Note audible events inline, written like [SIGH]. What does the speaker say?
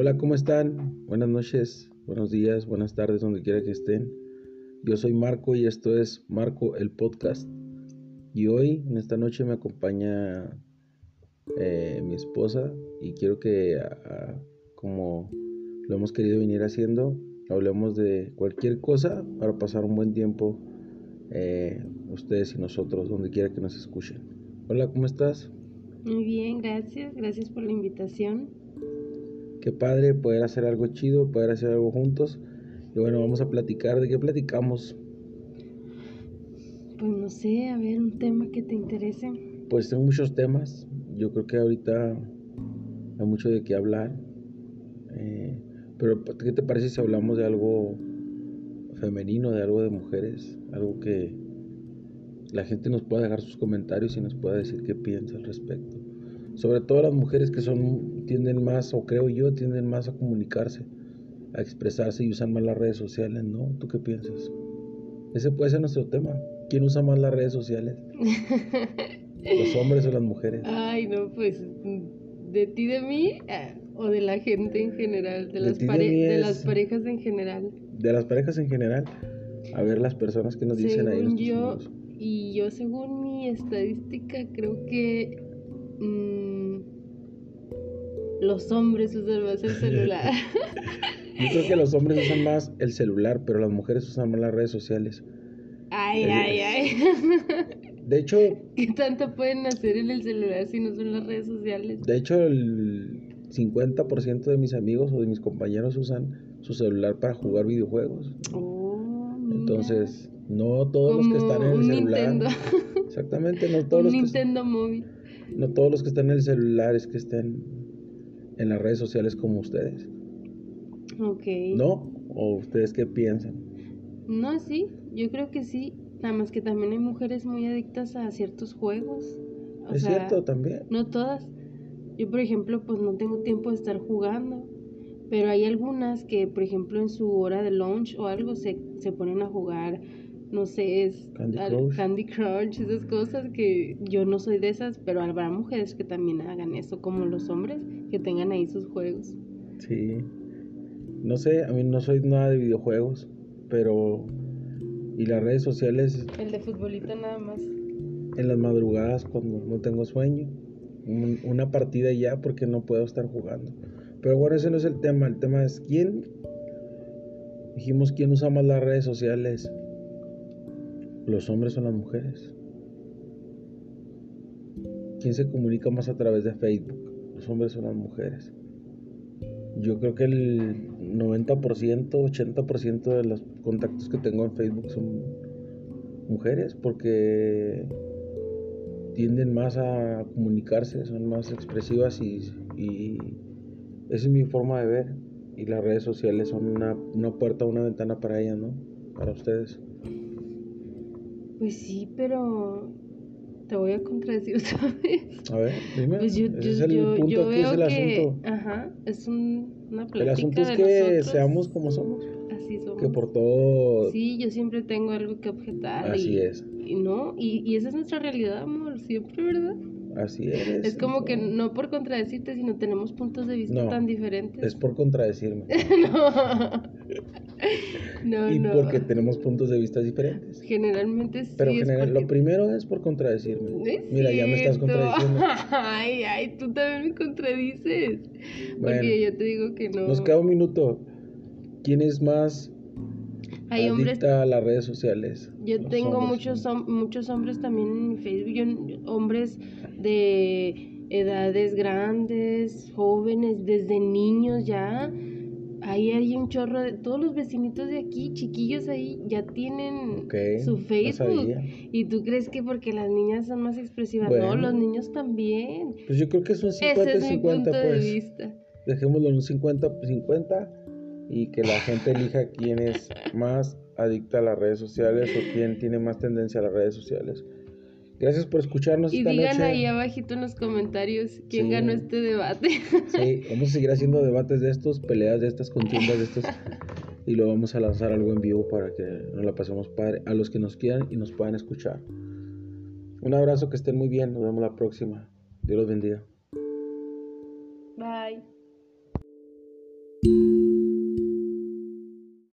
Hola, ¿cómo están? Buenas noches, buenos días, buenas tardes, donde quiera que estén. Yo soy Marco y esto es Marco el Podcast. Y hoy, en esta noche, me acompaña eh, mi esposa y quiero que, como lo hemos querido venir haciendo, hablemos de cualquier cosa para pasar un buen tiempo eh, ustedes y nosotros, donde quiera que nos escuchen. Hola, ¿cómo estás? Muy bien, gracias. Gracias por la invitación. Qué padre poder hacer algo chido, poder hacer algo juntos. Y bueno, vamos a platicar. ¿De qué platicamos? Pues no sé, a ver, un tema que te interese. Pues tengo muchos temas. Yo creo que ahorita hay mucho de qué hablar. Eh, pero, ¿qué te parece si hablamos de algo femenino, de algo de mujeres? Algo que la gente nos pueda dejar sus comentarios y nos pueda decir qué piensa al respecto. Sobre todo las mujeres que son tienden más, o creo yo, tienden más a comunicarse, a expresarse y usan más las redes sociales, ¿no? ¿Tú qué piensas? Ese puede ser nuestro tema. ¿Quién usa más las redes sociales? ¿Los hombres o las mujeres? Ay, no, pues de ti, de mí, o de la gente en general, de, las, de, las parejas en general. De las parejas en general. A ver las personas que nos dicen ahí. Yo, y yo, según mi estadística, creo que mm, los hombres usan más el celular. [LAUGHS] yo creo que los hombres usan más el celular, pero las mujeres usan más las redes sociales. Ay, ay, ay. De hecho... [LAUGHS] ¿Qué tanto pueden hacer en el celular si no son las redes sociales? De hecho, el 50% de mis amigos o de mis compañeros usan su celular para jugar videojuegos. Oh, Entonces, no todos los que están en el celular. Nintendo. Exactamente, no [LAUGHS] todos un los Nintendo móvil. No todos los que están en el celular es que estén en las redes sociales como ustedes. Ok. ¿No? ¿O ustedes qué piensan? No, sí, yo creo que sí. Nada más que también hay mujeres muy adictas a ciertos juegos. es cierto, también. No todas. Yo, por ejemplo, pues no tengo tiempo de estar jugando. Pero hay algunas que, por ejemplo, en su hora de lunch o algo se, se ponen a jugar no sé, es Candy Crush. esas cosas que yo no soy de esas, pero habrá mujeres que también hagan eso, como los hombres, que tengan ahí sus juegos. Sí. No sé, a mí no soy nada de videojuegos, pero... Y las redes sociales... El de futbolito nada más. En las madrugadas, cuando no tengo sueño. una partida ya porque no puedo estar jugando. Pero bueno, ese no es el tema. El tema es quién... Dijimos quién usa más las redes sociales ¿Los hombres son las mujeres? ¿Quién se comunica más a través de Facebook? ¿Los hombres son las mujeres? Yo creo que el 90%, 80% de los contactos que tengo en Facebook son mujeres porque tienden más a comunicarse, son más expresivas y, esa es mi forma de ver. Y las redes sociales son una, una puerta, una ventana para ellas, ¿no? Para ustedes. Pues sí, pero te voy a contradecir [LAUGHS] otra vez. A ver, dime. Pues yo, yo, es el yo, punto yo veo es el que, asunto. Ajá, es un, una plática El asunto es que seamos como somos. Así somos. Que por todo. Sí, yo siempre tengo algo que objetar. Así y, es. Y no, y, y esa es nuestra realidad, amor, siempre, ¿verdad? Así [LAUGHS] es. Es como que no por contradecirte, sino tenemos puntos de vista tan diferentes. Es por contradecirme. [LAUGHS] no. [LAUGHS] no. Y porque tenemos puntos de vista diferentes. Generalmente sí. Pero general, lo primero es por contradecirme. Mira, ya me estás contradiciendo. [LAUGHS] ay, ay, tú también me contradices. Porque yo te digo que no. Nos queda un minuto. ¿Quién es más hay hombres a las redes sociales. Yo tengo muchos muchos hombres también en mi Facebook, hombres de edades grandes, jóvenes, desde niños ya. Ahí hay un chorro de todos los vecinitos de aquí, chiquillos ahí, ya tienen su Facebook. y tú crees que porque las niñas son más expresivas, no, los niños también. Pues yo creo que es un 50 Ese es 50 mi punto pues. de vista. Dejémoslo en un 50 50 y que la gente elija quién es más adicta a las redes sociales o quién tiene más tendencia a las redes sociales. Gracias por escucharnos. Y digan ahí abajito en los comentarios quién ganó este debate. Sí, vamos a seguir haciendo debates de estos, peleas de estas, contiendas de estos. Y lo vamos a lanzar algo en vivo para que nos la pasemos padre a los que nos quieran y nos puedan escuchar. Un abrazo, que estén muy bien. Nos vemos la próxima. Dios los bendiga.